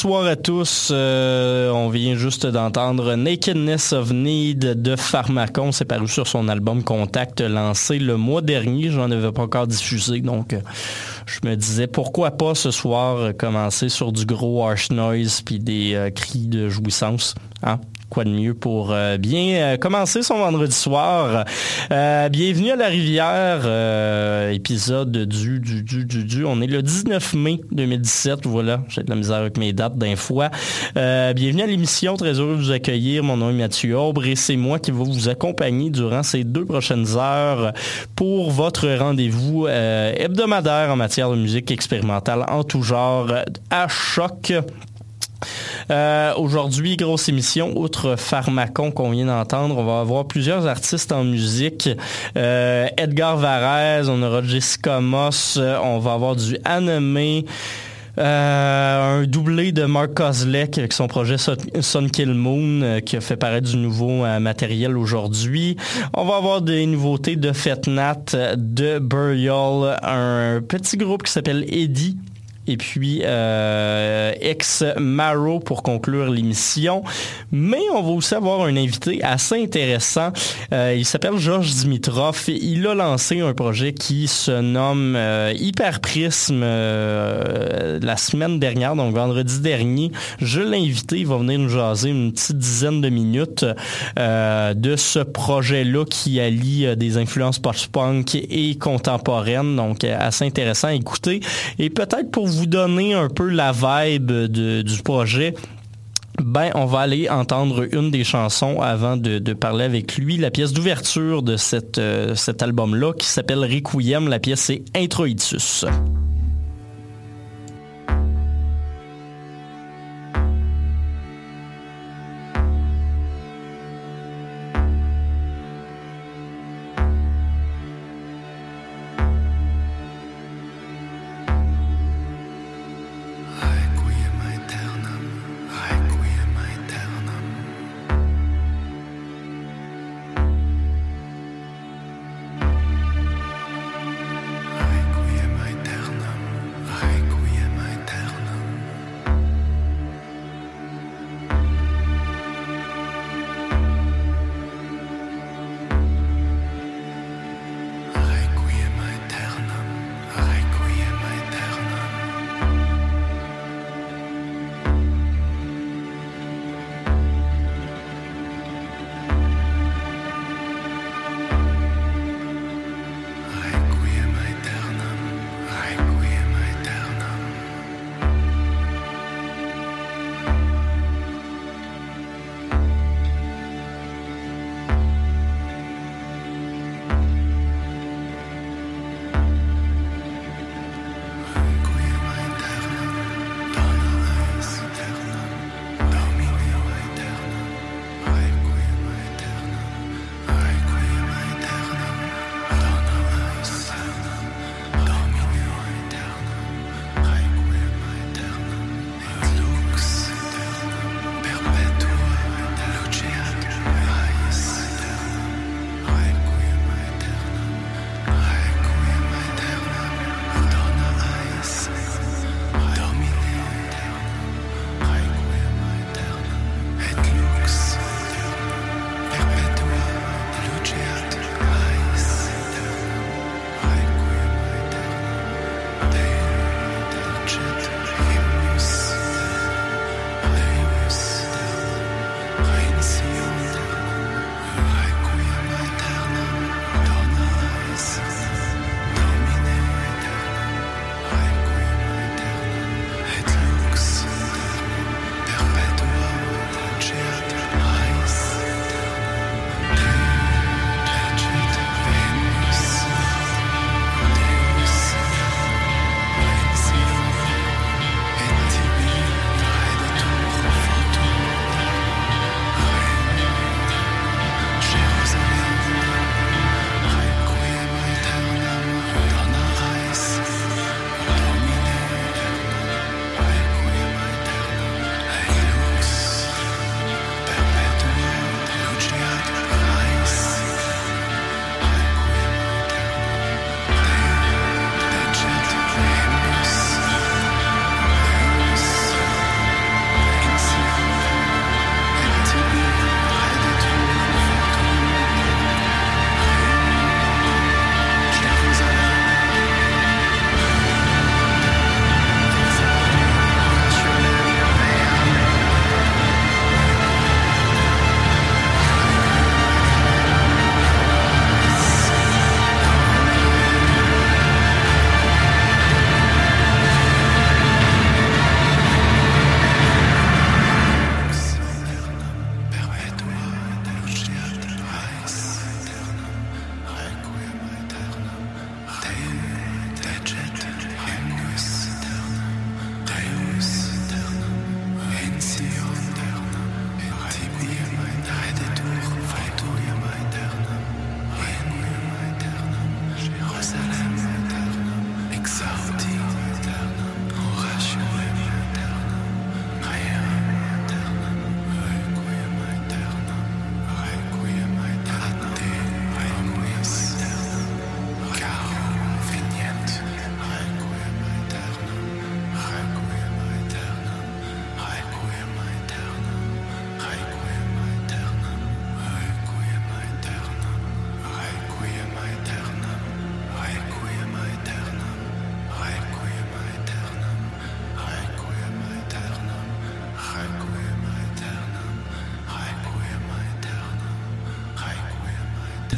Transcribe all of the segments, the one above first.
Bonsoir à tous. Euh, on vient juste d'entendre Nakedness of Need de Pharmacon. C'est paru sur son album Contact lancé le mois dernier. J'en avais pas encore diffusé, donc euh, je me disais pourquoi pas ce soir commencer sur du gros harsh noise puis des euh, cris de jouissance. Hein? Quoi de mieux pour euh, bien euh, commencer son vendredi soir. Euh, bienvenue à la rivière, épisode du, du, du, du, du. On est le 19 mai 2017, voilà, j'ai de la misère avec mes dates d'un fois. bienvenue à l'émission, très heureux de vous accueillir. Mon nom est Mathieu Aubre et c'est moi qui vais vous accompagner durant ces deux prochaines heures pour votre rendez-vous hebdomadaire en matière de musique expérimentale en tout genre à choc. Euh, aujourd'hui, grosse émission. Outre Pharmacon qu'on vient d'entendre, on va avoir plusieurs artistes en musique. Euh, Edgar Varese, on aura Jessica Moss, euh, on va avoir du anime. un doublé de Mark Kozlek avec son projet Sun Kill Moon qui a fait paraître du nouveau matériel aujourd'hui. On va avoir des nouveautés de Fetnat, de Burial, un petit groupe qui s'appelle Eddie et puis euh, ex Maro pour conclure l'émission. Mais on va aussi avoir un invité assez intéressant. Euh, il s'appelle Georges Dimitrov. Il a lancé un projet qui se nomme euh, Hyperprisme la semaine dernière, donc vendredi dernier. Je l'ai invité, il va venir nous jaser une petite dizaine de minutes de ce projet-là qui allie des influences post-punk et contemporaines, donc assez intéressant à écouter. Et peut-être pour vous vous donner un peu la vibe du projet, ben, on va aller entendre une des chansons avant de, parler avec lui. La pièce d'ouverture de cette, euh, cet album-là qui s'appelle Requiem. La pièce c'est Introitus.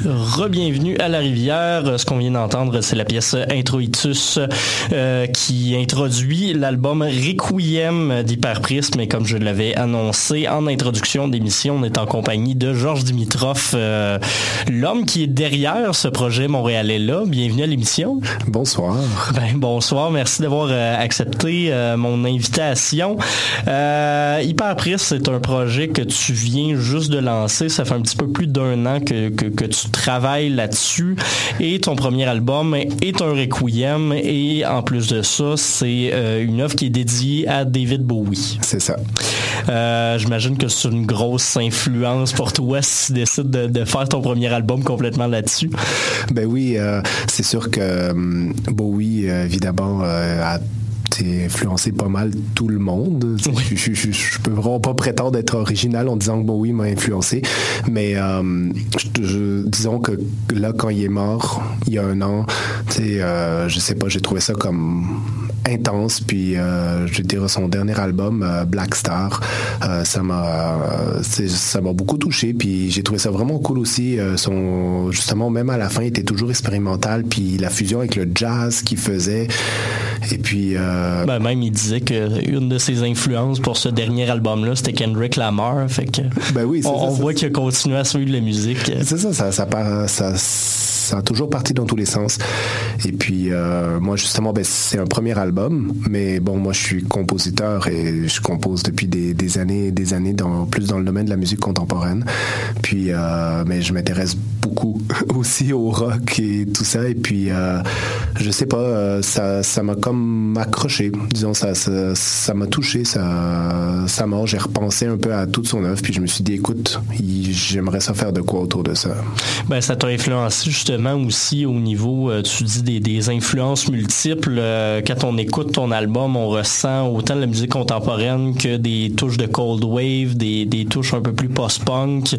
Rebienvenue à la rivière. Ce qu'on vient d'entendre, c'est la pièce Introitus euh, qui introduit l'album Requiem d'Hyperprisme. Et comme je l'avais annoncé en introduction d'émission, on est en compagnie de Georges Dimitrov, euh, l'homme qui est derrière ce projet montréalais-là. Bienvenue à l'émission. Bonsoir. Ben, bonsoir. Merci d'avoir euh, accepté euh, mon invitation. Hyperprisme, c'est un projet que tu viens juste de lancer. Ça fait un petit peu plus d'un an que, que, que tu travailles là-dessus. Et ton premier album est un requiem. Et en plus de ça, c'est euh, une œuvre qui est dédiée à David Bowie. C'est ça. Euh, J'imagine que c'est une grosse influence pour toi si tu décides de, de faire ton premier album complètement là-dessus. Ben oui, euh, c'est sûr que euh, Bowie, évidemment, a été influencé pas mal tout le monde. Je, je, je, je peux vraiment pas prétendre être original en disant que Bowie m'a influencé, mais euh, disons que là, quand il est mort, il y a un an, euh, je sais pas, j'ai trouvé ça comme intense, puis euh, je dirais son dernier album, euh, Black Star, ça m'a c'est- ça m'a beaucoup touché, puis j'ai trouvé ça vraiment cool aussi. son justement même à la fin, il était toujours expérimental, puis la fusion avec le jazz qu'il faisait, et puis euh, Ben, même, il disait qu'une de ses influences pour ce dernier album-là, c'était Kendrick Lamar. Fait que Ben oui, c'est on, ça, on voit qu'il a continué à suivre la musique. C'est ça, ça, ça, part- ça, ça a toujours parti dans tous les sens. Et puis, euh, moi, justement, ben, c'est un premier album, mais bon, moi, je suis compositeur et je compose depuis des, années des années, plus dans le domaine de la musique contemporaine. Puis, euh, mais je m'intéresse beaucoup aussi au rock et tout ça. Et puis, euh, je sais pas, euh, ça m'a comme accroché. Disons, ça ça m'a touché, ça, ça m'a, j'ai repensé un peu à toute son œuvre, puis je me suis dit, écoute, j'aimerais ça faire de quoi autour de ça. Ben, ça t'a influencé justement aussi au niveau, euh, tu dis, des, influences multiples. Euh, quand on écoute ton album, on ressent autant de la musique contemporaine que des touches de cold wave, des, des touches un peu plus post-punk.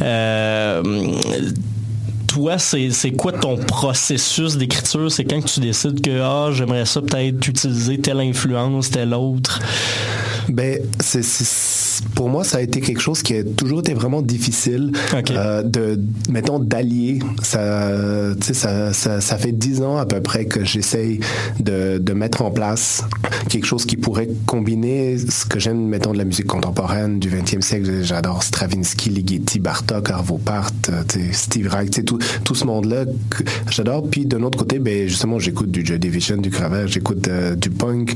Euh, toi, c'est c'est quoi ton processus d'écriture? C'est quand que tu décides que ah, j'aimerais ça peut-être utiliser telle influence, telle autre? Ben, c'est, c'est- pour moi, ça a été quelque chose qui a toujours été vraiment difficile Ok. euh, de, mettons, d'allier. Ça, tu sais, ça, ça, ça fait dix ans à peu près que j'essaye de, de mettre en place quelque chose qui pourrait combiner ce que j'aime, mettons, de la musique contemporaine du 20e siècle. J'adore Stravinsky, Ligeti, Bartok, Arvo Part, euh, Steve Reich, tu sais, tout, tout ce monde-là que j'adore. Puis de l'autre côté, ben, justement, j'écoute du Joy Division, du Cravage, j'écoute euh, du punk.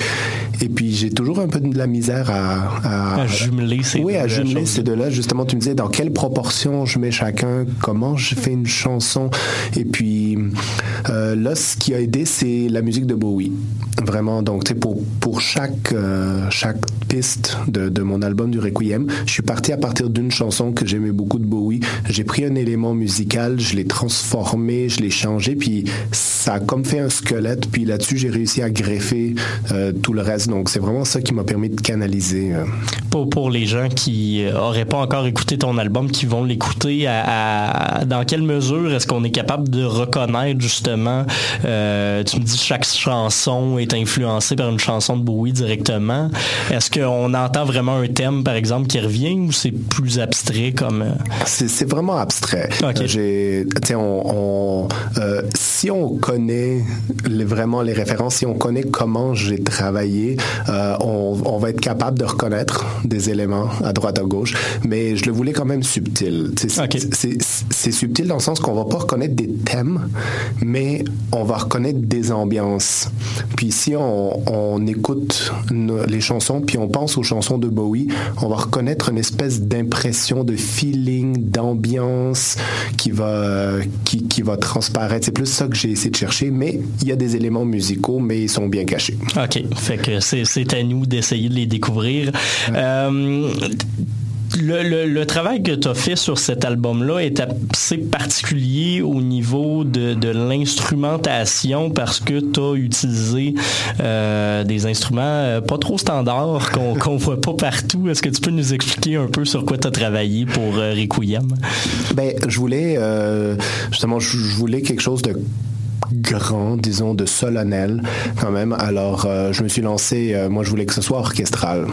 Et puis j'ai toujours un peu de la misère à, à, À jumeler ces oui, à deux jumeler choses. ces deux-là. Justement, tu me disais dans quelle proportion je mets chacun, comment je fais une chanson? Et puis euh, là, ce qui a aidé, c'est la musique de Bowie. Vraiment, donc tu sais, pour, pour chaque, euh, chaque piste de, de mon album du Requiem, je suis parti à partir d'une chanson que j'aimais beaucoup de Bowie. J'ai pris un élément musical, je l'ai transformé, je l'ai changé, puis ça a comme fait un squelette. Puis là-dessus, j'ai réussi à greffer euh, tout le reste. Donc c'est vraiment ça qui m'a permis de canaliser. Euh, pour, pour les gens qui euh, auraient pas encore écouté ton album, qui vont l'écouter, à, à- dans quelle mesure est-ce qu'on est capable de reconnaître justement, euh, tu me dis chaque chanson est influencée par une chanson de Bowie directement. Est-ce qu'on entend vraiment un thème, par exemple, qui revient ou c'est plus abstrait comme... euh, C'est vraiment abstrait. Euh, j'ai- on, on, euh, si on connaît les- vraiment les références, si on connaît comment j'ai travaillé, euh, on, on va être capable de reconnaître des éléments à droite à gauche. Mais je le voulais quand même subtil. C'est- subtil dans le sens qu'on va pas reconnaître des thèmes, mais on va reconnaître des ambiances. Puis si on, on écoute nos- les chansons, puis on pense aux chansons de Bowie, on va reconnaître une espèce d'impression, de feeling, d'ambiance qui va, qui, qui va transparaître. C'est plus ça que j'ai essayé de chercher, mais il y a des éléments musicaux, mais ils sont bien cachés. OK, fait que c'est à nous d'essayer de les découvrir. Euh, le, le- le travail que tu as fait sur cet album-là est assez particulier au niveau de, de l'instrumentation parce que tu as utilisé euh, des instruments euh, pas trop standards qu'on qu'on voit pas partout. Est-ce que tu peux nous expliquer un peu sur quoi tu as travaillé pour euh, Requiem? Ben, je voulais, euh, justement, je voulais quelque chose de grand, disons, de solennel quand même. Alors, euh, je me suis lancé, euh, moi je voulais que ce soit orchestral.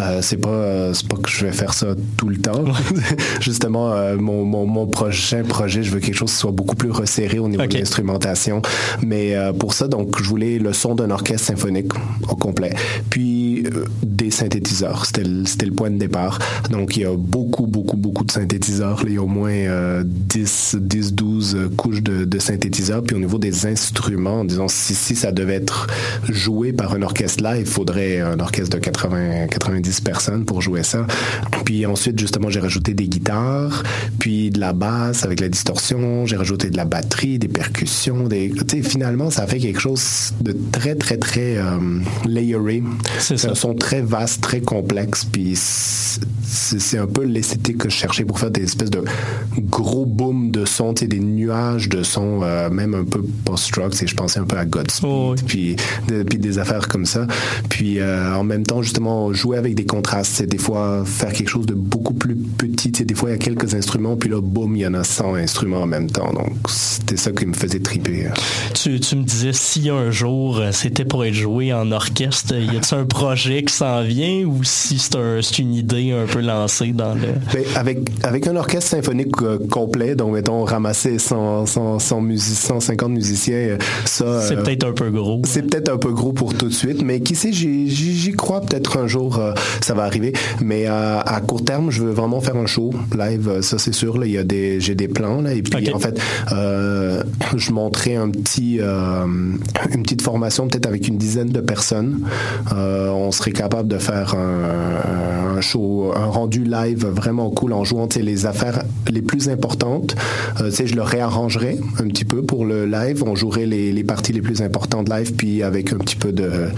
Euh, c'est pas, c'est pas que je vais faire ça tout le temps. Justement, mon, mon, mon, prochain projet, je veux quelque chose qui soit beaucoup plus resserré au niveau de l'instrumentation. Mais pour ça, donc, je voulais le son d'un orchestre symphonique au complet. Puis des synthétiseurs, c'était le, c'était le point de départ. Donc, il y a beaucoup, beaucoup, beaucoup de synthétiseurs. il y a au moins 10, 10, 12 couches de, de synthétiseurs. Puis au niveau des instruments, disons, si, si ça devait être joué par un orchestre là, il faudrait un orchestre de 80, 90 personnes pour jouer ça. Puis ensuite, justement, j'ai rajouté des guitares, puis de la basse avec la distorsion, j'ai rajouté de la batterie, des percussions, des, tu sais, finalement, ça fait quelque chose de très, très, très euh, layeré. C'est un son très vaste, très complexe, puis c'est un peu l'esthétique que je cherchais pour faire des espèces de gros boom de son, tu sais, des nuages de son, euh, même un peu post-rock, je pensais un peu à Godspeed, oh, puis, puis des affaires comme ça. Puis euh, en même temps, justement, jouer avec des contrastes, c'est des fois faire quelque chose de beaucoup plus petit. Des fois, il y a quelques instruments, puis là, boum, il y en a 100 instruments en même temps. Donc, c'était ça qui me faisait triper. Hein. Tu, tu me disais, si un jour euh, c'était pour être joué en orchestre, y a-t-il un projet qui s'en vient ou si c'est un, une idée un peu lancée dans le. Ben, avec, avec un orchestre symphonique euh, complet, donc mettons ramasser 100, 100, 100 150 musiciens, ça. C'est peut-être un peu gros. C'est peut-être un peu gros pour tout de suite, mais qui sait, j'y crois peut-être un jour euh, ça va arriver. Mais euh, à court terme, je veux vraiment faire un show live, euh, ça c'est sûr. Là, il y a des, j'ai des plans là, et puis en fait, je montrais un petit, une petite formation peut-être avec une dizaine de personnes. on serait capable de faire un, un, show, un rendu live vraiment cool en jouant les affaires les plus importantes. tu sais, je le réarrangerais un petit peu pour le live. On jouerait les, les parties les plus importantes live, puis avec un petit peu de,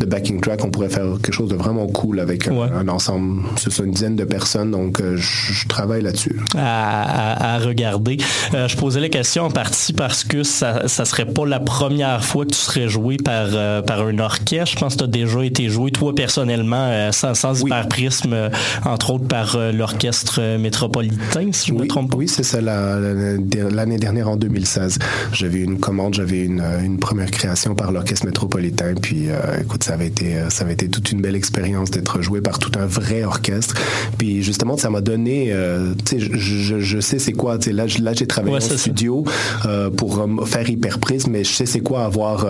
de backing track, on pourrait faire quelque chose de vraiment cool avec un, ensemble. C'est une dizaine de personnes, donc euh, je, travaille là-dessus. À, à, regarder. Euh, je posais la question en partie parce que ça, ça serait pas la première fois que tu serais joué par, euh, par un orchestre. Je pense que tu as déjà été joué, toi, personnellement, sans, sans oui. hyperprisme, entre autres par l'orchestre métropolitain, si je oui, me trompe pas. Oui, c'est ça, l'année dernière, en 2016. J'avais une commande, j'avais une, une première création par l'orchestre métropolitain, puis écoute, ça avait été, ça avait été toute une belle expérience d'être joué par tout un vrai orchestre. Puis justement, ça m'a donné, euh, tu sais, je, je, sais c'est quoi, tu sais, là, là j'ai travaillé en studio euh, pour euh, faire Hyperprisme, mais je sais c'est quoi avoir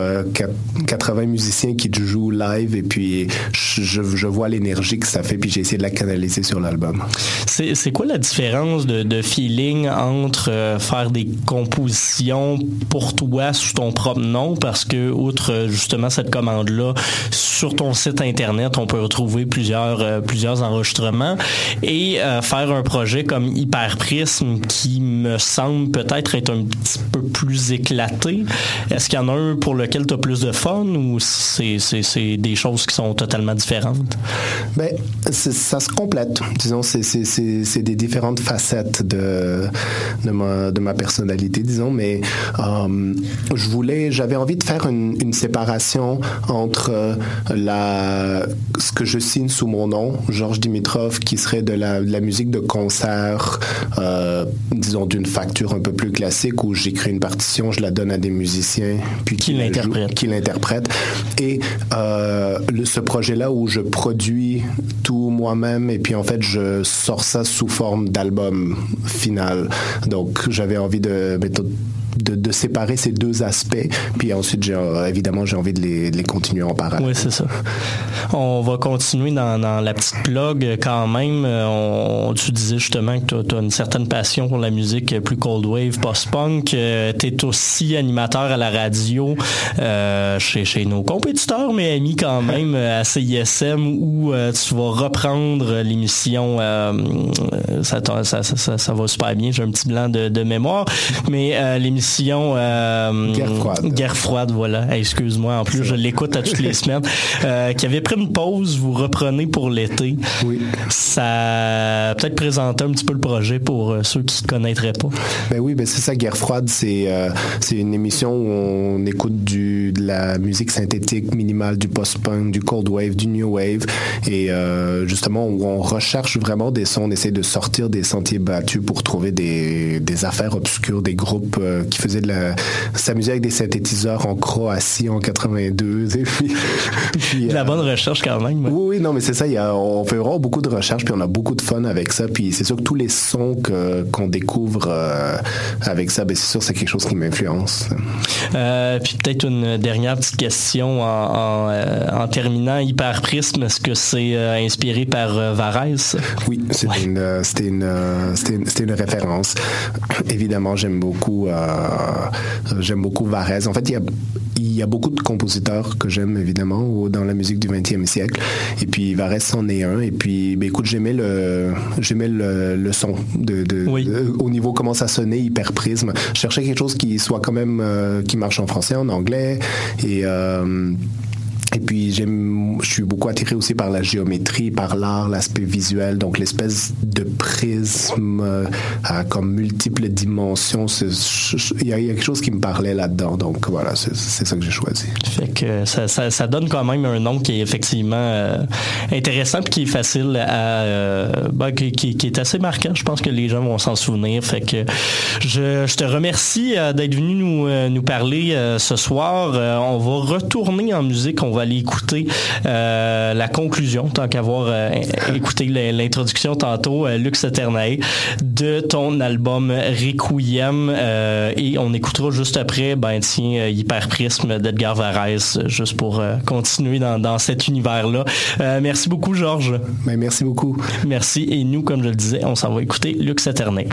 80 musiciens qui jouent live et puis je, je vois l'énergie que ça fait, puis j'ai essayé de la canaliser sur l'album. C'est quoi la différence de, de feeling entre faire des compositions pour toi sous ton propre nom, parce que outre justement cette commande-là, sur ton site internet, on peut retrouver plusieurs euh, plusieurs enregistrements et euh, faire un projet comme Hyperprisme qui me semble peut-être être un petit peu plus éclaté. Est-ce qu'il y en a un pour lequel tu as plus de fun ou c'est, des choses qui sont totalement différentes? Ben, ça se complète. Disons, c'est, des différentes facettes de, de, ma, de ma personnalité, disons, mais euh, je voulais, j'avais envie de faire une, une séparation entre la, ce que je signe sous mon nom, Georges Dimitrov, qui serait de la, de la musique de concert, euh, disons d'une facture un peu plus classique, où j'écris une partition, je la donne à des musiciens, puis qui l'interprètent. Qui l'interprètent. Et euh, le, ce projet-là où je produis tout moi-même, et puis en fait, je sors ça sous forme d'album final. Donc, j'avais envie de de, séparer ces deux aspects. Puis ensuite, j'ai, euh, évidemment, j'ai envie de les, de les, continuer en parallèle. Oui, c'est ça. On va continuer dans, dans, la petite blog quand même. Euh, on, tu disais justement que tu as, une certaine passion pour la musique plus cold wave, post-punk. Euh, tu es aussi animateur à la radio chez, chez nos compétiteurs, mais amis quand même, à CISM, où tu vas reprendre l'émission. Ça, ça, ça, ça, va super bien, j'ai un petit blanc de, de mémoire. Mais l'émission euh, Guerre froide. Guerre froide, voilà. Excuse-moi. En plus, je l'écoute à toutes les semaines. Euh, qui avait pris une pause, vous reprenez pour l'été. Oui. Ça peut-être présenter un petit peu le projet pour euh, ceux qui ne connaîtraient pas. Ben oui, ben c'est ça. Guerre froide, c'est c'est une émission où on écoute du de la musique synthétique minimale, du post-punk, du cold wave, du new wave, et justement où on recherche vraiment des sons, on essaie de sortir des sentiers battus pour trouver des, des affaires obscures, des groupes qui qui faisait de la, s'amusait avec des synthétiseurs en Croatie en 82. Et puis, puis, de la bonne recherche quand même. Oui, oui, non, mais c'est ça. Il y a, on fait vraiment beaucoup de recherches, puis on a beaucoup de fun avec ça. Puis c'est sûr que tous les sons que, qu'on découvre avec ça, ben c'est sûr c'est quelque chose qui m'influence. puis peut-être une dernière petite question en, en, en terminant. Hyperprisme, est-ce que c'est inspiré par Varese? Oui, c'était une, c'était une, référence. Évidemment, j'aime beaucoup, euh, j'aime beaucoup Varese. En fait, il y a, il y a beaucoup de compositeurs que j'aime évidemment dans la musique du 20e siècle. Et puis Varese en est un. Et puis, ben, écoute, j'aimais le, j'aimais le, le, son de, de, au niveau comment ça sonnait, hyper prisme. Je cherchais quelque chose qui soit quand même euh, qui marche en français, en anglais et euh, et puis j'aime, je suis beaucoup attiré aussi par la géométrie, par l'art, l'aspect visuel, donc l'espèce de prisme euh, comme multiples dimensions. Il y, a quelque chose qui me parlait là-dedans, donc voilà, c'est ça que j'ai choisi. Fait que ça, ça, donne quand même un nom qui est effectivement euh, intéressant puis qui est facile à, euh, ben, qui, qui, est assez marquant. Je pense que les gens vont s'en souvenir. Fait que je, je te remercie d'être venu nous, nous parler ce soir. on va retourner en musique. Écouter euh, la conclusion, tant qu'avoir euh, écouté l'introduction tantôt, euh, Lux Eternae, de ton album Requiem. et on écoutera juste après, ben tiens, Hyperprisme d'Edgar Varese, juste pour continuer dans, dans cet univers-là. merci beaucoup, Georges. Ben, merci beaucoup. Merci. Et nous, comme je le disais, on s'en va écouter Lux Eternae.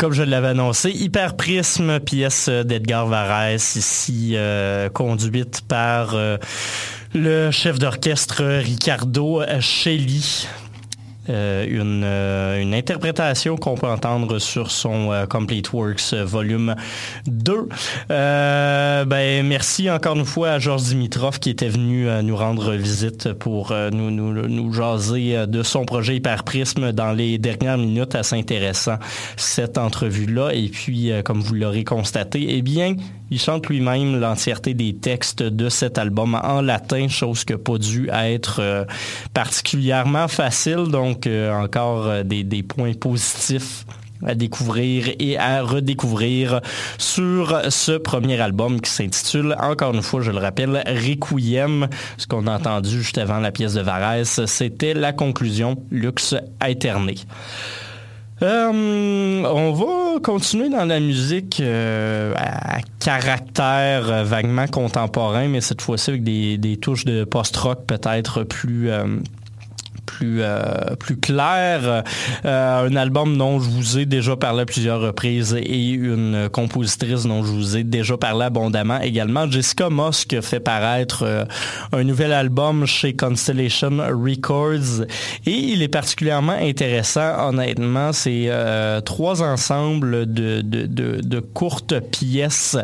Comme je l'avais annoncé, Hyper Prisme, pièce d'Edgar Varese, ici euh, conduite par euh, le chef d'orchestre Ricardo Shelly. Euh, une, euh, une, interprétation qu'on peut entendre sur son euh, Complete Works volume 2. ben, merci encore une fois à Georges Dimitrov qui était venu nous rendre visite pour nous, nous, nous, jaser de son projet Hyper Prisme dans les dernières minutes. Assez intéressant cette entrevue-là. Et puis, comme vous l'aurez constaté, eh bien, il chante lui-même l'entièreté des textes de cet album en latin, chose qui n'a pas dû être particulièrement facile. Donc, euh, encore euh, des, points positifs à découvrir et à redécouvrir sur ce premier album qui s'intitule, encore une fois, je le rappelle, Requiem. Ce qu'on a entendu juste avant la pièce de Varese, c'était la conclusion Lux Aeterné. Euh, on va continuer dans la musique caractère vaguement contemporain, mais cette fois-ci avec des, touches de post-rock peut-être plus plus, plus clair. un album dont je vous ai déjà parlé à plusieurs reprises et une compositrice dont je vous ai déjà parlé abondamment également. Jessica a fait paraître un nouvel album chez Constellation Records et il est particulièrement intéressant, honnêtement. C'est trois ensembles de, de, de, courtes pièces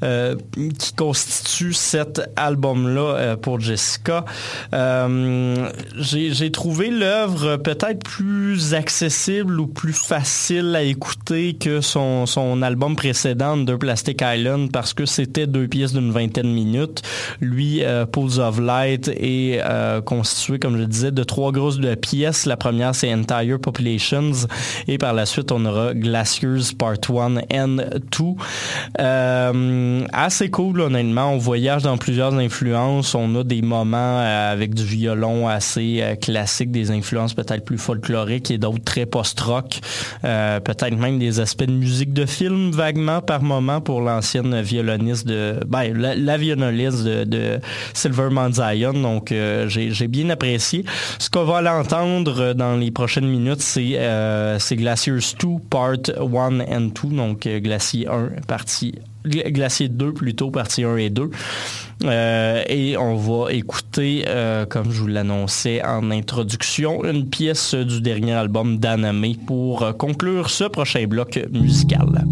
qui constituent cet album-là pour Jessica. Euh, j'ai trouvé l'œuvre peut-être plus accessible ou plus facile à écouter que son, son album précédent de Plastic Island parce que c'était deux pièces d'une vingtaine de minutes. Lui, euh, Pools of Light est euh, constitué, comme je disais, de trois grosses pièces. La première, c'est Entire Populations et par la suite, on aura Glaciers Part 1 and 2. assez cool, honnêtement. On voyage dans plusieurs influences. On a des moments euh, avec du violon assez euh, des influences peut-être plus folkloriques et d'autres très post-rock. Euh, peut-être même des aspects de musique de film vaguement par moment pour l'ancienne violoniste de... Ben, la, violoniste de, Silver Zion. Donc, j'ai bien apprécié. Ce qu'on va l'entendre dans les prochaines minutes, c'est Glaciers 2, Part 1 and 2. Donc, Glacier 1, partie Glacier 2 plutôt, partie 1 et 2. Euh, et on va écouter, euh, comme je vous l'annonçais en introduction, une pièce du dernier album d'Aname pour conclure ce prochain bloc musical.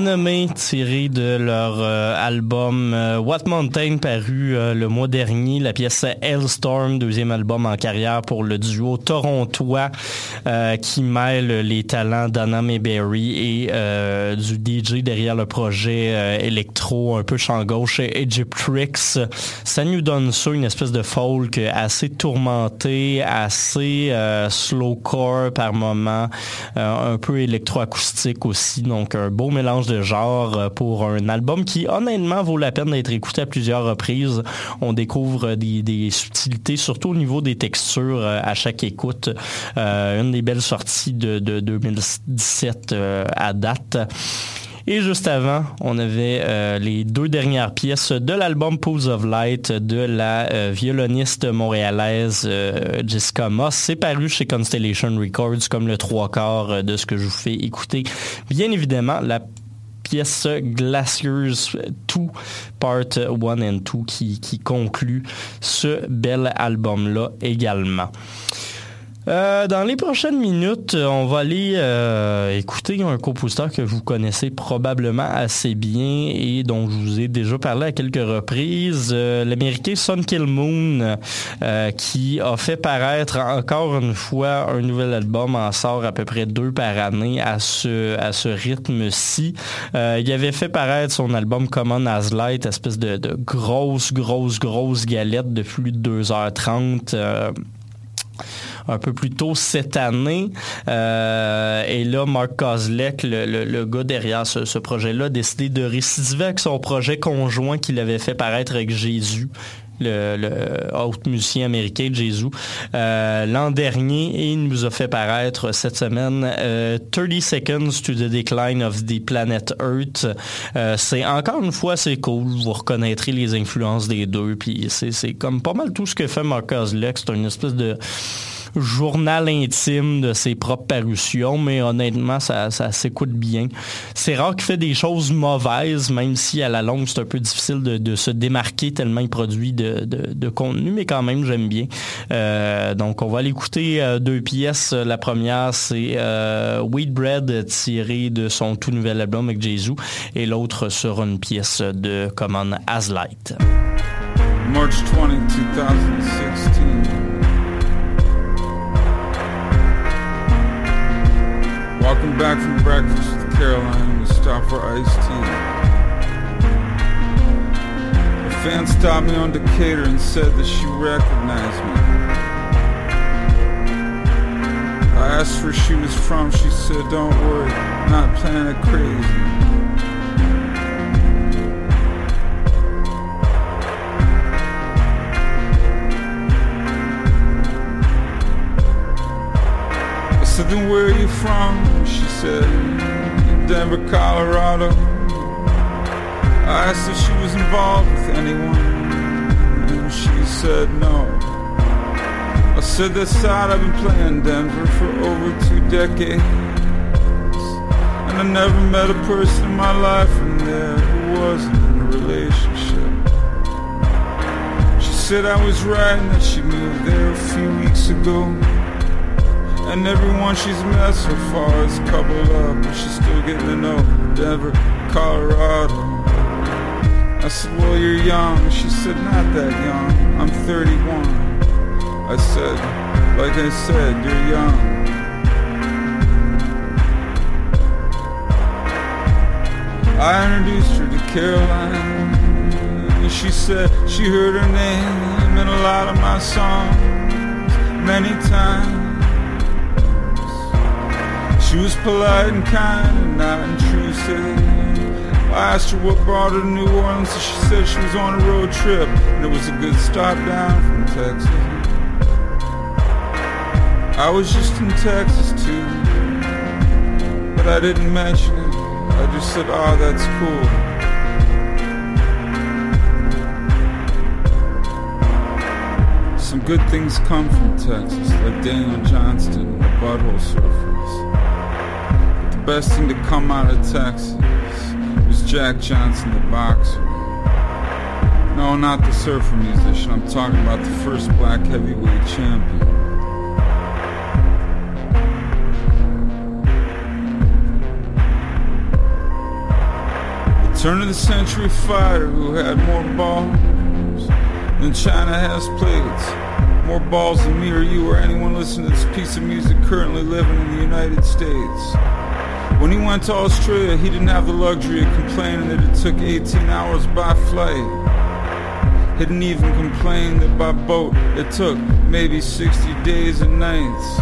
Anime tiré de leur euh, album euh, What Mountain paru euh, le mois dernier, la pièce Hellstorm, deuxième album en carrière pour le duo torontois qui mêle les talents d'Anna Mayberry et du DJ derrière le projet électro un peu champ gauche Egyptrix. Ça nous donne ça, une espèce de folk assez tourmenté, assez slowcore par moment, un peu électroacoustique aussi, donc un beau mélange de genre euh, pour un album qui honnêtement vaut la peine d'être écouté à plusieurs reprises. On découvre des, subtilités, surtout au niveau des textures euh, à chaque écoute. Euh, une des belles sorties de, 2017 à date. Et juste avant, on avait les deux dernières pièces de l'album Pools of Light de la violoniste montréalaise Jessica Moss. C'est paru chez Constellation Records comme le trois quarts de ce que je vous fais écouter. Bien évidemment, la pièce Glaciers 2, Part 1 and 2, qui, qui conclut ce bel album-là également. Euh, dans les prochaines minutes, on va aller euh, écouter un compositeur que vous connaissez probablement assez bien et dont je vous ai déjà parlé à quelques reprises, euh, l'américain Sun Kill Moon, qui a fait paraître encore une fois un nouvel album, en sort à peu près deux par année à ce, à ce rythme-ci. il avait fait paraître son album Common as Light, espèce de, de grosse, grosse, grosse galette de plus de 2h30 un peu plus tôt cette année. Euh, et là, Mark Kozlek, le, gars derrière ce, projet-là, a décidé de récidiver avec son projet conjoint qu'il avait fait paraître avec Jésus le, haut musicien américain Jésus, euh, l'an dernier et il nous a fait paraître cette semaine 30 euh, Seconds to the Decline of the Planet Earth. c'est encore une fois c'est cool, vous reconnaîtrez les influences des deux, puis c'est comme pas mal tout ce que fait Mark Kozlek, c'est une espèce de journal intime de ses propres parutions, mais honnêtement, ça, s'écoute bien. C'est rare qu'il fait des choses mauvaises, même si à la longue, c'est un peu difficile de, se démarquer tellement il produit de, contenu, mais quand même, j'aime bien. Euh, donc, on va aller écouter euh, deux pièces. La première, c'est euh, Bread tiré de son tout nouvel album avec Jésus, et l'autre sera une pièce de Common As Light. March 20, 2016. Breakfast with Caroline. We stopped for iced tea. A fan stopped me on Decatur and said that she recognized me. I asked where she was from. She said, Don't worry, not planet crazy. Said, Then where you from? She said, Denver, Colorado. I asked if she was involved with anyone. And she said no. I said that side I've been playing Denver for over two decades. And I never met a person in my life from there who wasn't in a relationship. She said I was right and that she moved there a few weeks ago. And everyone she's met so far is coupled up, but she's still getting to know Denver, Colorado. I said, Well, you're young. She said, Not that young. I'm 31. I said, Like I said, you're young. I introduced her to Caroline. And she said she heard her name in a lot of my songs many times. She was polite and kind and not intrusive. I asked her what brought her to New Orleans, and she said she was on a road trip, and it was a good stop down from Texas. I was just in Texas too, but I didn't mention it. I just said, oh, that's cool. Some good things come from Texas, like Daniel Johnston, the butthole surfers. Best thing to come out of Texas was Jack Johnson, the boxer. No, not the surfer musician. I'm talking about the first black heavyweight champion. The turn of the century fighter who had more balls than China has plates. More balls than me or you or anyone listening to this piece of music currently living in the United States. When he went to Australia, he didn't have the luxury of complaining that it took 18 hours by flight. He didn't even complain that by boat it took maybe 60 days and nights.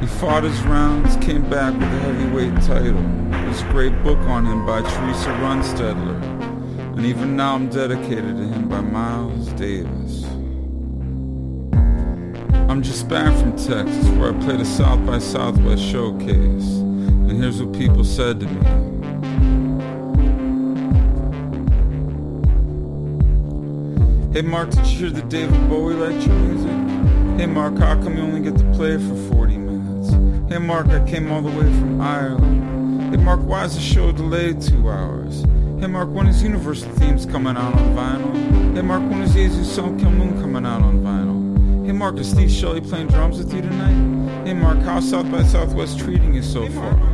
He fought his rounds, came back with a heavyweight title. There's a great book on him by Teresa Runstedler. And even now I'm dedicated to him by Miles Davis. I'm just back from Texas where I played a South by Southwest showcase. And here's what people said to me. Hey Mark, did you hear that David Bowie liked your music? Hey Mark, how come you only get to play for 40 minutes? Hey Mark, I came all the way from Ireland. Hey Mark, why is the show delayed two hours? Hey Mark, when is Universal Themes coming out on vinyl? Hey Mark, when is Jesus Song Kill Moon coming out on vinyl? Hey Mark, is Steve Shelley playing drums with you tonight? Hey Mark, how's South by Southwest treating you so far?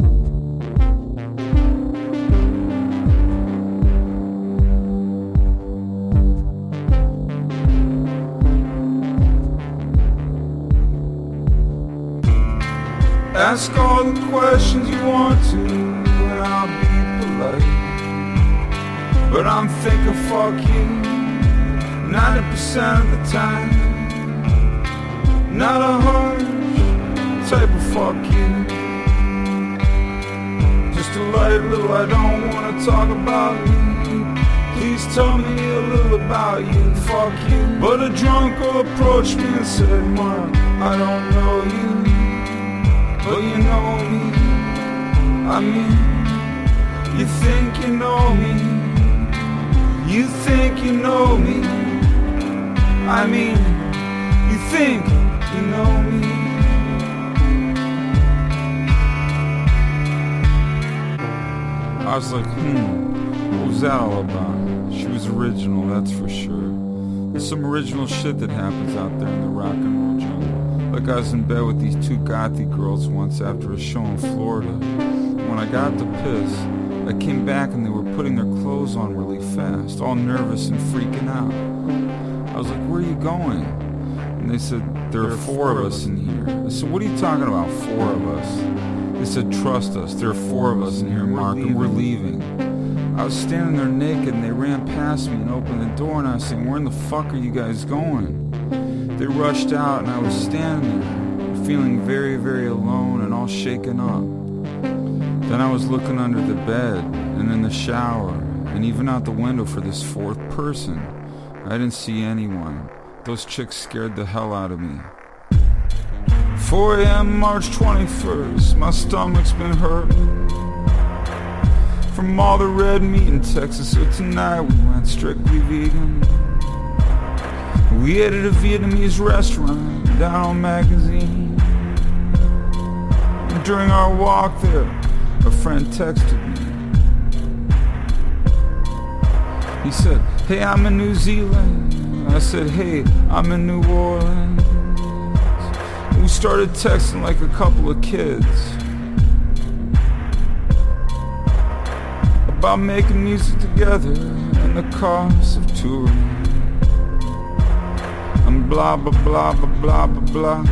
Ask all the questions you want to, and I'll be polite. But I'm thinking fuck you 90% of the time. Not a harsh type of fuck you. Just a light little, I don't wanna talk about you. Please tell me a little about you, fuck you. But a drunk will approach me and said, Mark, I don't know you. But you know me. I mean, you think you know me. You think you know me. I mean, you think you know me. I was like, hmm. What was that all about? She was original, that's for sure. There's some original shit that happens out there in the rock and roll. Like I was in bed with these two gothy girls once after a show in Florida. When I got to piss, I came back and they were putting their clothes on really fast, all nervous and freaking out. I was like, where are you going? And they said, there are four of us in here. I said, what are you talking about, four of us? They said, trust us, there are four of us in here, Mark, and we're leaving. I was standing there naked and they ran past me and opened the door and I was saying, where in the fuck are you guys going? They rushed out and I was standing there, feeling very, very alone and all shaken up. Then I was looking under the bed and in the shower and even out the window for this fourth person. I didn't see anyone. Those chicks scared the hell out of me. 4 a.m. March 21st, my stomach's been hurting from all the red meat in Texas. So tonight we went strictly vegan. We ate at a Vietnamese restaurant down on Magazine. And during our walk there, a friend texted me. He said, Hey, I'm in New Zealand. I said, Hey, I'm in New Orleans. We started texting like a couple of kids. About making music together and the cost of touring. Blah blah blah blah blah blah.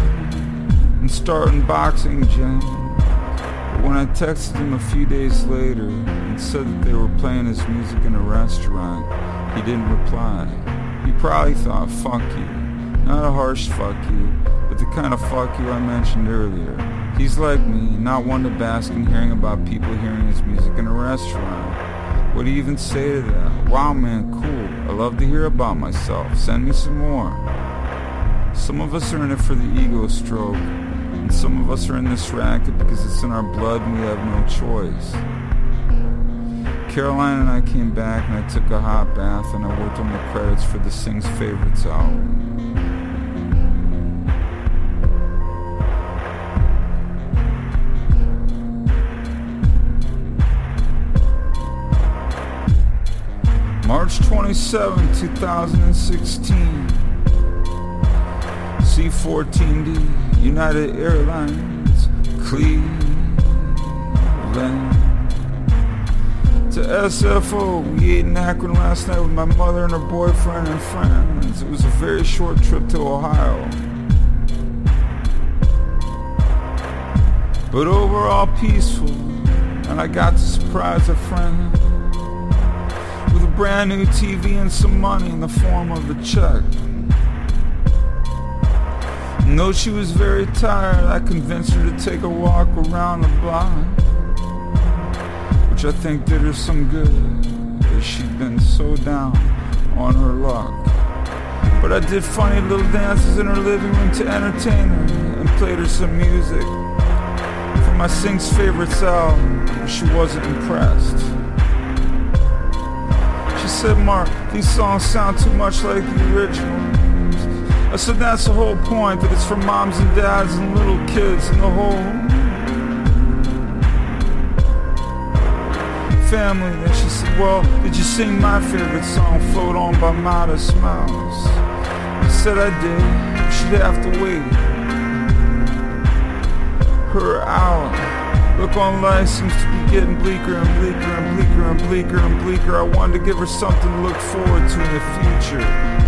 And starting boxing gym. But when I texted him a few days later and said that they were playing his music in a restaurant, he didn't reply. He probably thought, fuck you. Not a harsh fuck you, but the kind of fuck you I mentioned earlier. He's like me, not one to bask in hearing about people hearing his music in a restaurant. What do you even say to that? Wow, man, cool. I love to hear about myself. Send me some more. Some of us are in it for the ego stroke, and some of us are in this racket because it's in our blood and we have no choice. Caroline and I came back and I took a hot bath and I worked on the credits for the Sings Favorites album. March 27, 2016. C-14D, United Airlines, Cleveland. To SFO, we ate in Akron last night with my mother and her boyfriend and friends. It was a very short trip to Ohio. But overall peaceful, and I got to surprise a friend with a brand new TV and some money in the form of a check. Though she was very tired, I convinced her to take a walk around the block, which I think did her some good, as she'd been so down on her luck. But I did funny little dances in her living room to entertain her and played her some music from my Sings Favorites album. She wasn't impressed. She said, Mark, these songs sound too much like the originals. Uh, I said, that's the whole point, that it's for moms and dads and little kids and the whole family. And she said, well, did you sing my favorite song, Float On by Modest Mouse? I said I did. She'd have to wait. Her hour. Look on life seems to be getting bleaker and bleaker and bleaker and bleaker and bleaker. I wanted to give her something to look forward to in the future.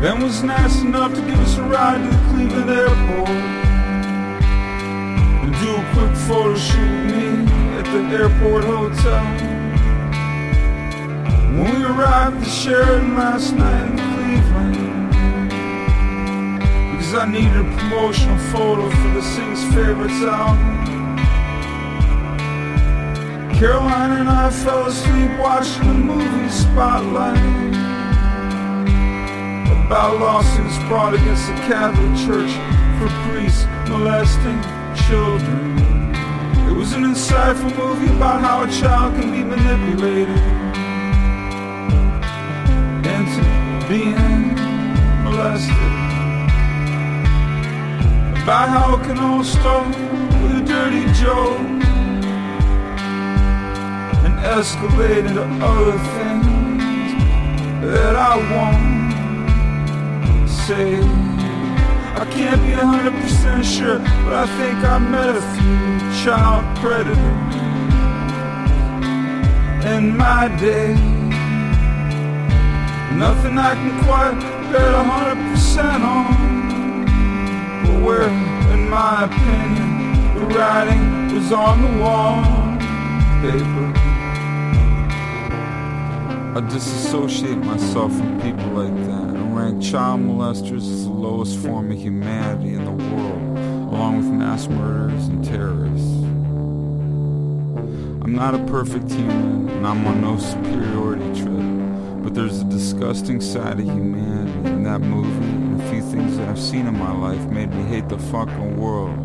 Ben was nice enough to give us a ride to the Cleveland airport and do a quick photo shoot with me at the airport hotel. When we arrived at Sheraton last night in Cleveland, because I needed a promotional photo for the Sings Favorites album. Caroline and I fell asleep watching the movie Spotlight about lawsuits brought against the Catholic Church for priests molesting children. It was an insightful movie about how a child can be manipulated into being molested About how it can all start with a dirty joke and escalate into other things that I won't say. I can't be a hundred percent sure, but I think I met a few child predators in my day. Nothing I can quite bet a hundred percent on. But where, in my opinion, the writing was on the wall paper. I disassociate myself from people like that rank child molesters as the lowest form of humanity in the world, along with mass murderers and terrorists. I'm not a perfect human, and I'm on no superiority trip, but there's a disgusting side of humanity in that movie, and a few things that I've seen in my life made me hate the fucking world.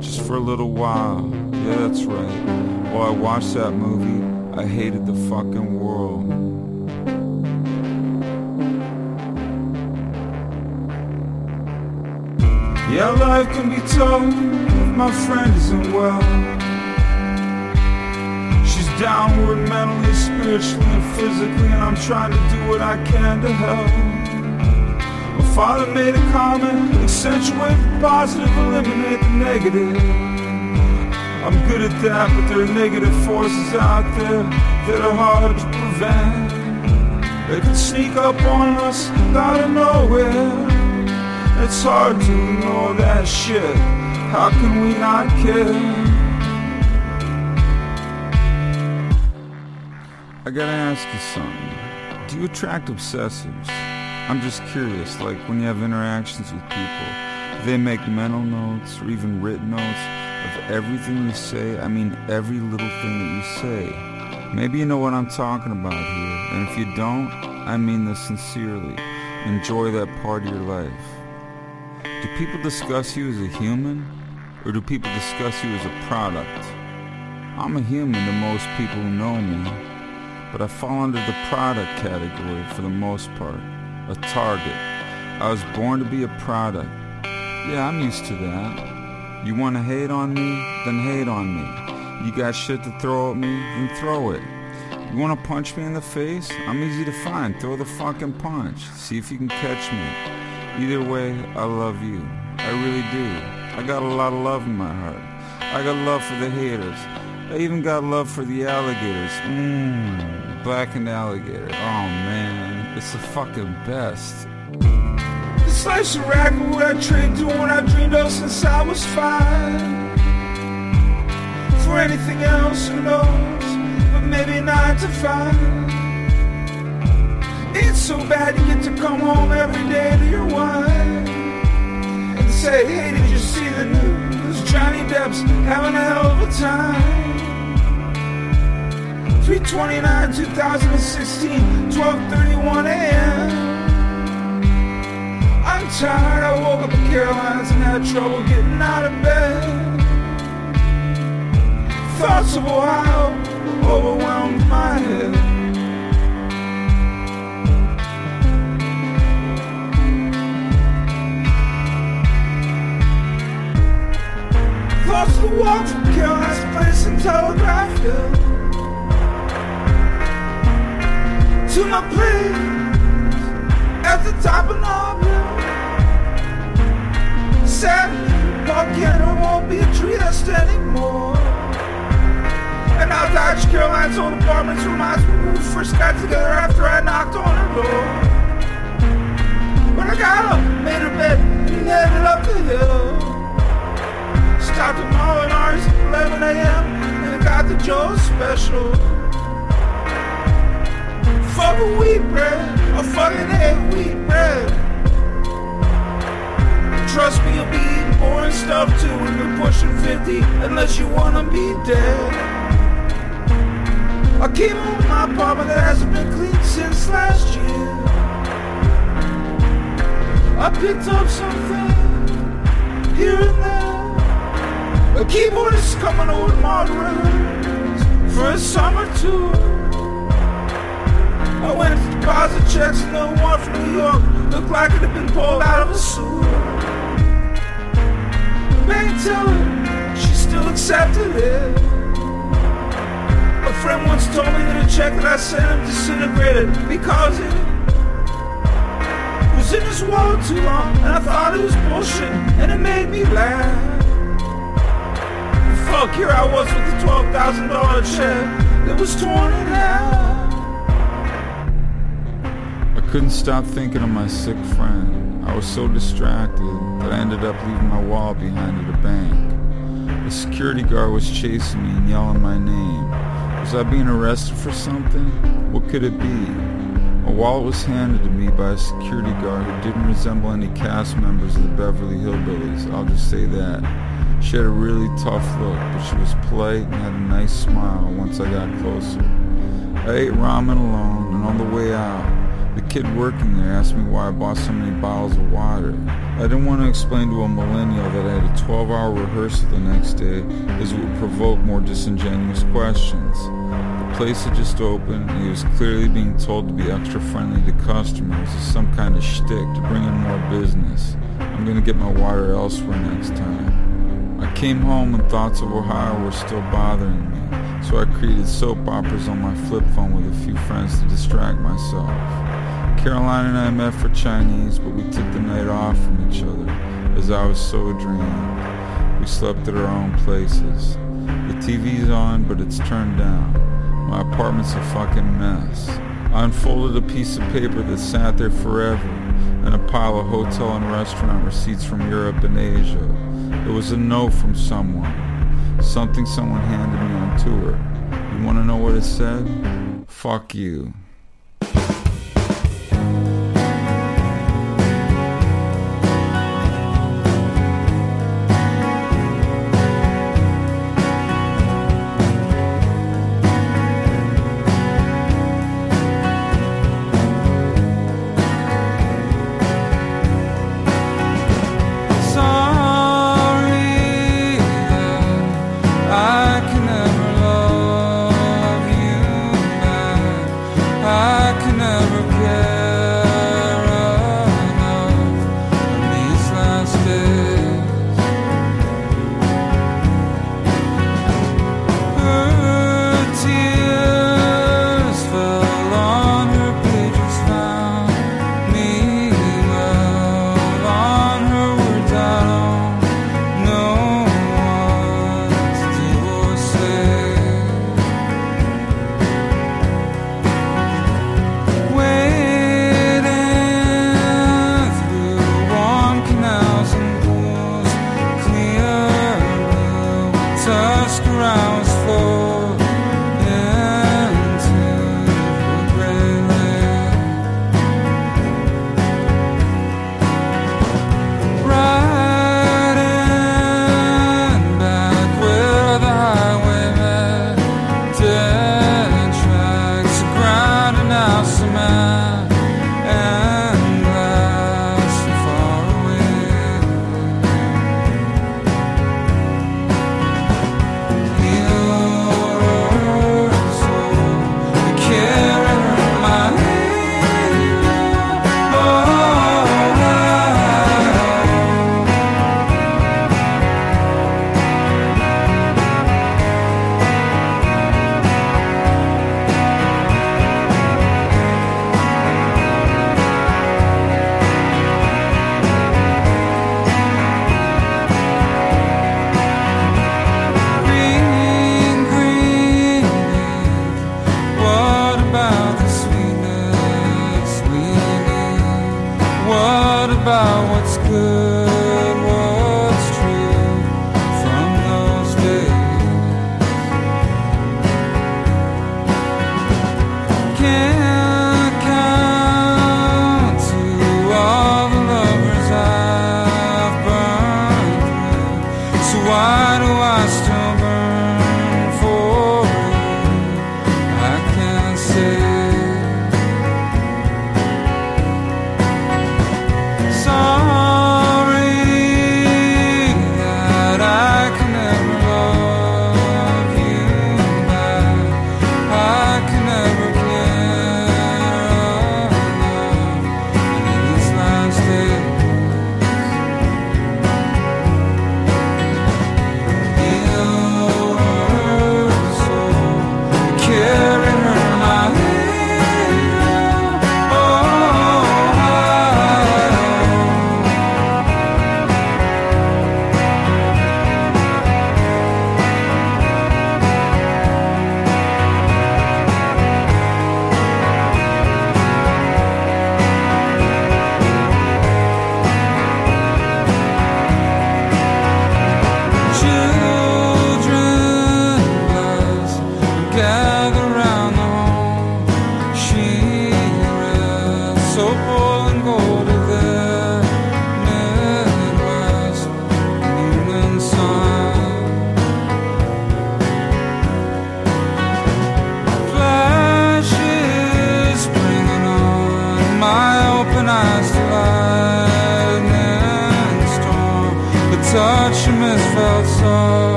Just for a little while. Yeah, that's right. While I watched that movie, I hated the fucking world. Yeah, life can be tough my friend isn't well. She's downward mentally, spiritually, and physically, and I'm trying to do what I can to help. My father made a comment, accentuate the positive, eliminate the negative. I'm good at that, but there are negative forces out there that are hard to prevent. They can sneak up on us out of nowhere. It's hard to ignore that shit. How can we not care? I gotta ask you something. Do you attract obsessives? I'm just curious, like when you have interactions with people, they make mental notes or even written notes of everything you say? I mean, every little thing that you say. Maybe you know what I'm talking about here, and if you don't, I mean this sincerely. Enjoy that part of your life. Do people discuss you as a human? Or do people discuss you as a product? I'm a human to most people who know me, but I fall under the product category for the most part. A target. I was born to be a product. Yeah, I'm used to that. You wanna hate on me? Then hate on me. You got shit to throw at me? Then throw it. You wanna punch me in the face? I'm easy to find. Throw the fucking punch. See if you can catch me. Either way, I love you. I really do. I got a lot of love in my heart. I got love for the haters. I even got love for the alligators. Mmm, black and alligator. Oh man, it's the fucking best. This life's a racket where I trade doing what I dreamed of since I was five. For anything else, who knows? But maybe nine to five. It's so bad you get to come home every day to your wife and say, hey, did you see the news? Johnny Depp's having a hell of a time. 329 2016, 1231 a.m. I'm tired, I woke up at Caroline's and had trouble getting out of bed. Thoughts of Ohio overwhelmed my head. Across the walk from Caroline's place in Telegraph Hill to my place at the top of Nob Hill. Sadly, Cannon won't be a Trieste anymore. And now Dodge Caroline's old apartments reminds me when we first got together after I knocked on her door. When I got up, made her bed, and headed up the hill. Stopped at Molinar's at 11 a.m. and got the Joe special. Fuck a wheat bread, I fucking hate wheat bread. Trust me, you'll be eating boring stuff too when you're pushing 50, unless you wanna be dead. I came home to my apartment that hasn't been cleaned since last year. I picked up something here and there. A keyboardist coming over to Monterey for a summer tour. I went to deposit checks and the one from New York looked like it had been pulled out of a sewer. Bank teller, she still accepted it. A friend once told me that a check that I sent him disintegrated because it was in his wallet too long, and I thought it was bullshit, and it made me laugh. Fuck, here I was with thousand dollar check that was torn in half. I couldn't stop thinking of my sick friend. I was so distracted that I ended up leaving my wallet behind at a bank. A security guard was chasing me and yelling my name. Was I being arrested for something? What could it be? A wallet was handed to me by a security guard who didn't resemble any cast members of the Beverly Hillbillies. I'll just say that. She had a really tough look, but she was polite and had a nice smile once I got closer. I ate ramen alone, and on the way out, the kid working there asked me why I bought so many bottles of water. I didn't want to explain to a millennial that I had a 12 hour rehearsal the next day, as it would provoke more disingenuous questions. The place had just opened, and he was clearly being told to be extra friendly to customers as some kind of shtick to bring in more business. I'm gonna get my water elsewhere next time. Came home and thoughts of Ohio were still bothering me, so I created soap operas on my flip phone with a few friends to distract myself. Caroline and I met for Chinese, but we took the night off from each other, as I was so drained. We slept at our own places. The TV's on, but it's turned down. My apartment's a fucking mess. I unfolded a piece of paper that sat there forever, and a pile of hotel and restaurant receipts from Europe and Asia. It was a note from someone. Something someone handed me on tour. You wanna know what it said? Fuck you.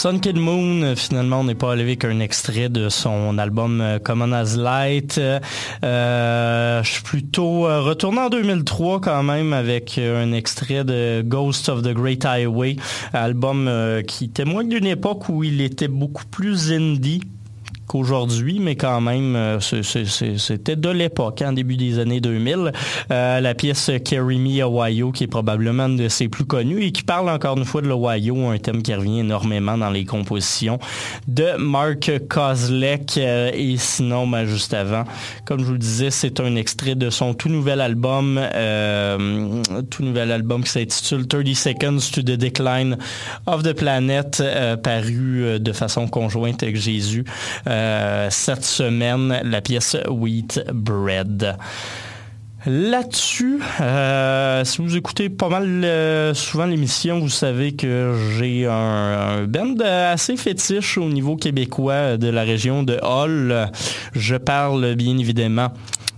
Sun Kid Moon, finalement, on n'est pas allé avec un extrait de son album euh, Common as Light. Euh, je suis plutôt euh, retourné en 2003 quand même avec un extrait de Ghost of the Great Highway, album qui témoigne d'une époque où il était beaucoup plus indie qu'aujourd'hui, mais quand même, euh, c'était de l'époque, en début des années 2000. Euh, la pièce Carry Me Ohio, qui est probablement une de ses plus connues et qui parle encore une fois de l'Ohio, un thème qui revient énormément dans les compositions de Mark Kozlek. Euh, et sinon, ben, juste avant, comme je vous le disais, c'est un extrait de son tout nouvel album, tout nouvel album qui s'intitule 30 Seconds to the Decline of the Planet, paru de façon conjointe avec Jésus cette semaine, la pièce Wheat Bread. Là-dessus, euh, si vous écoutez pas mal euh, souvent l'émission, vous savez que j'ai un, un band assez fétiche au niveau québécois de la région de Hall. Je parle bien évidemment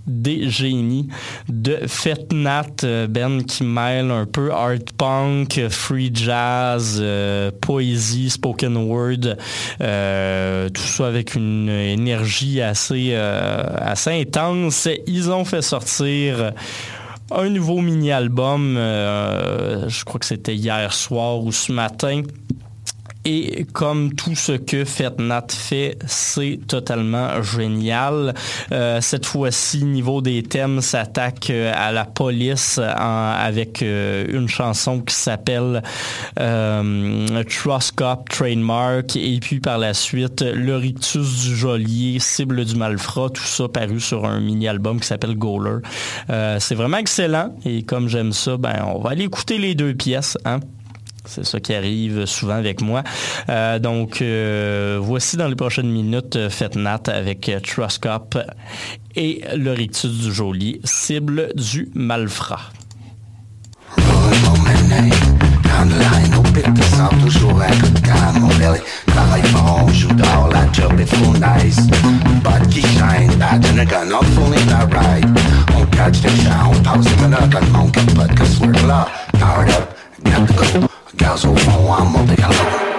des génies de Fetnat, euh, Ben qui mêle un peu art punk, free jazz, euh, poésie, spoken word, euh, tout ça avec une énergie assez, assez intense. Ils ont fait sortir un nouveau mini-album, je crois que c'était hier soir ou ce matin. Et comme tout ce que Fetnat fait, c'est totalement génial. Euh, cette fois-ci, niveau des thèmes, s'attaque euh, à la police avec euh, une chanson qui s'appelle euh, Trust Cop Trademark et puis par la suite Le Rictus du Geôlier, Cible du Malfrat, tout ça paru sur un mini-album qui s'appelle Goaler. C'est vraiment excellent et comme j'aime ça, ben on va aller écouter les deux pièces. Hein? C'est ça qui arrive souvent avec moi. Euh, donc, euh, voici dans les prochaines minutes euh, Fête Nat avec euh, Trust Cop et le rictus du Jolie, cible du malfrat. Down the line, au pic de sang, toujours un coup de gamme,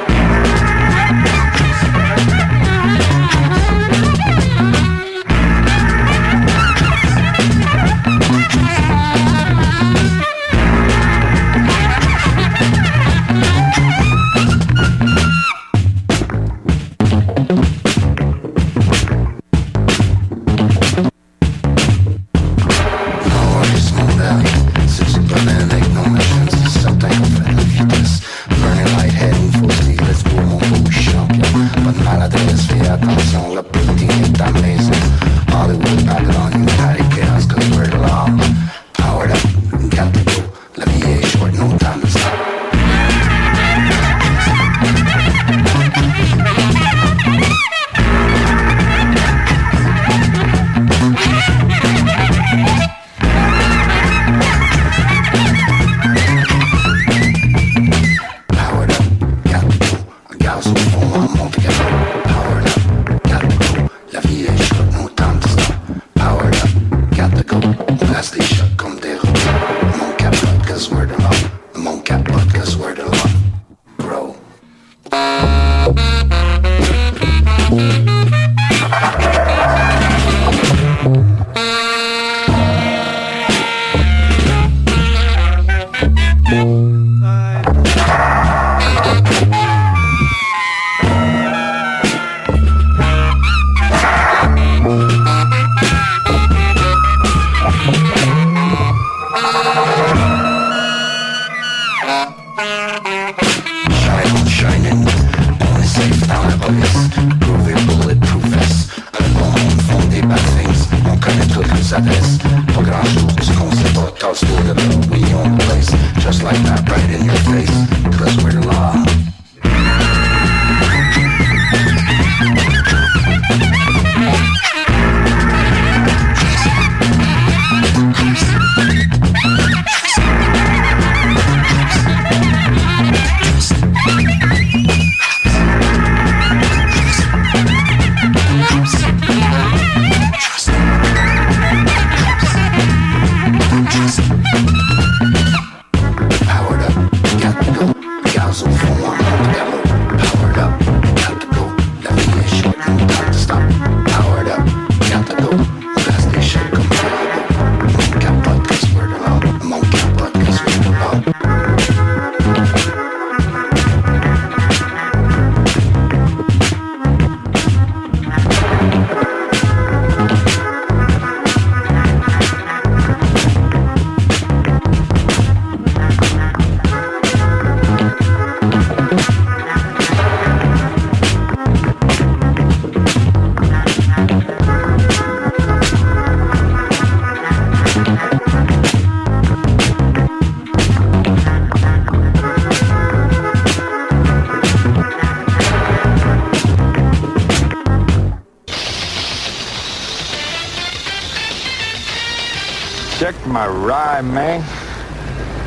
man.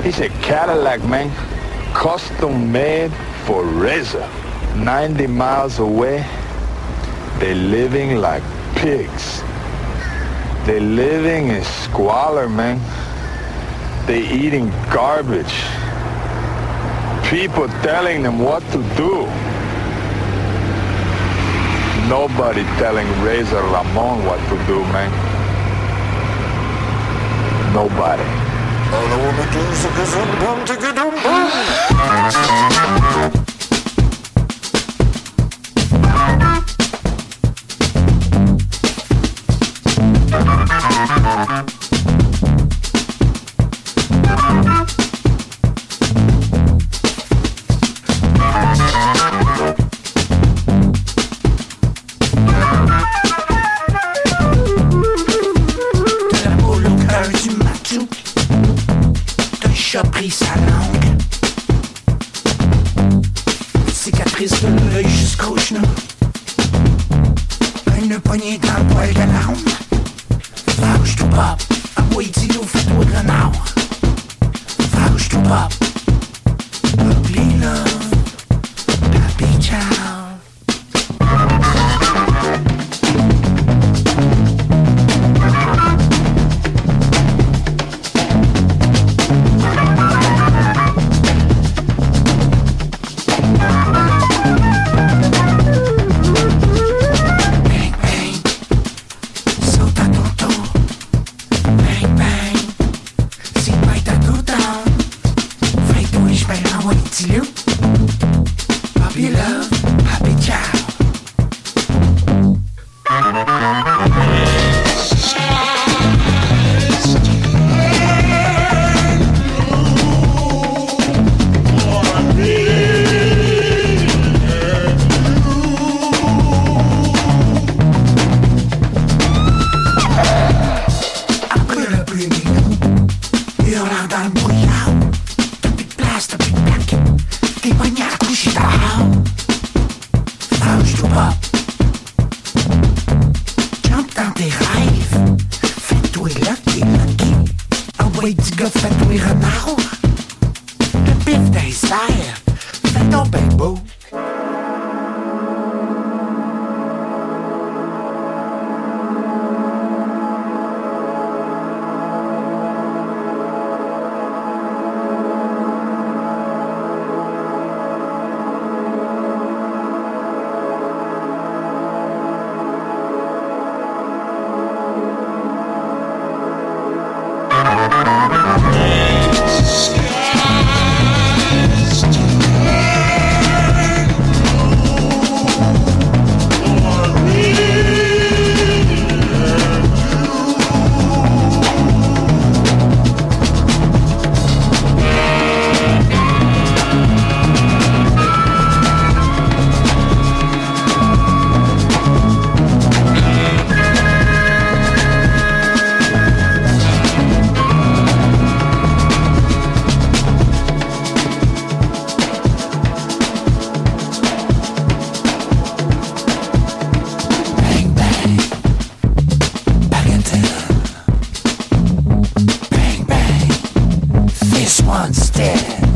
He's a Cadillac, man. Custom made for Reza. 90 miles away, they're living like pigs. They're living in squalor, man. They're eating garbage. People telling them what to do. Nobody telling Razor Ramon what to do, man. Nobody. All I wanna do is a gazumba, take a dumba. Dead.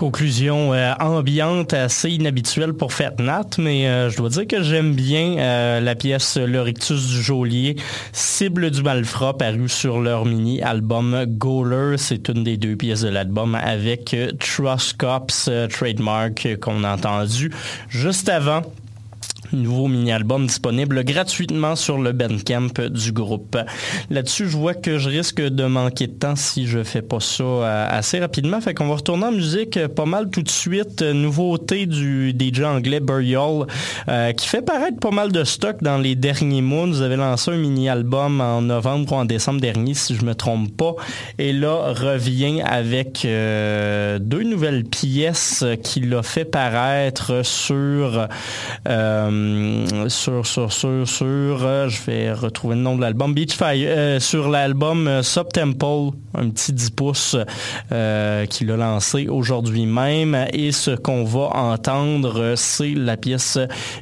Conclusion euh, ambiante assez inhabituelle pour Fête Nat, mais euh, je dois dire que j'aime bien euh, la pièce Le Rictus du Geôlier, Cible du Malfrat, parue sur leur mini-album Goaler. C'est une des deux pièces de l'album avec Trust Cops Trademark qu'on a entendu juste avant nouveau mini-album disponible gratuitement sur le Bandcamp du groupe. Là-dessus, je vois que je risque de manquer de temps si je fais pas ça euh, assez rapidement. Fait qu'on va retourner en musique euh, pas mal tout de suite. Euh, Nouveauté du DJ anglais Burial qui fait paraître pas mal de stock dans les derniers mois. Nous avez lancé un mini-album en novembre ou en décembre dernier, si je me trompe pas. Et là, revient avec deux nouvelles pièces qu'il a fait paraître sur sur, sur, sur, sur, euh, je vais retrouver le nom de l'album, Beachfire, euh, sur l'album euh, Subtemple, un petit 10 pouces euh, qu'il a lancé aujourd'hui même. Et ce qu'on va entendre, euh, c'est la pièce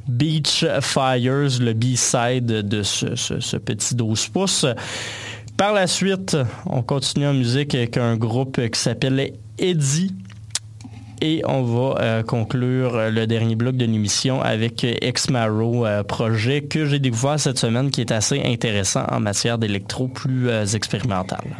Beach Fires, le B-side de ce, ce- ce petit 12 pouces. Par la suite, on continue en musique avec un groupe qui s'appelle Eddie. Et on va euh, conclure euh, le dernier bloc de l'émission avec euh, Exmaro, euh, projet que j'ai découvert cette semaine qui est assez intéressant en matière d'électro plus euh, expérimentale.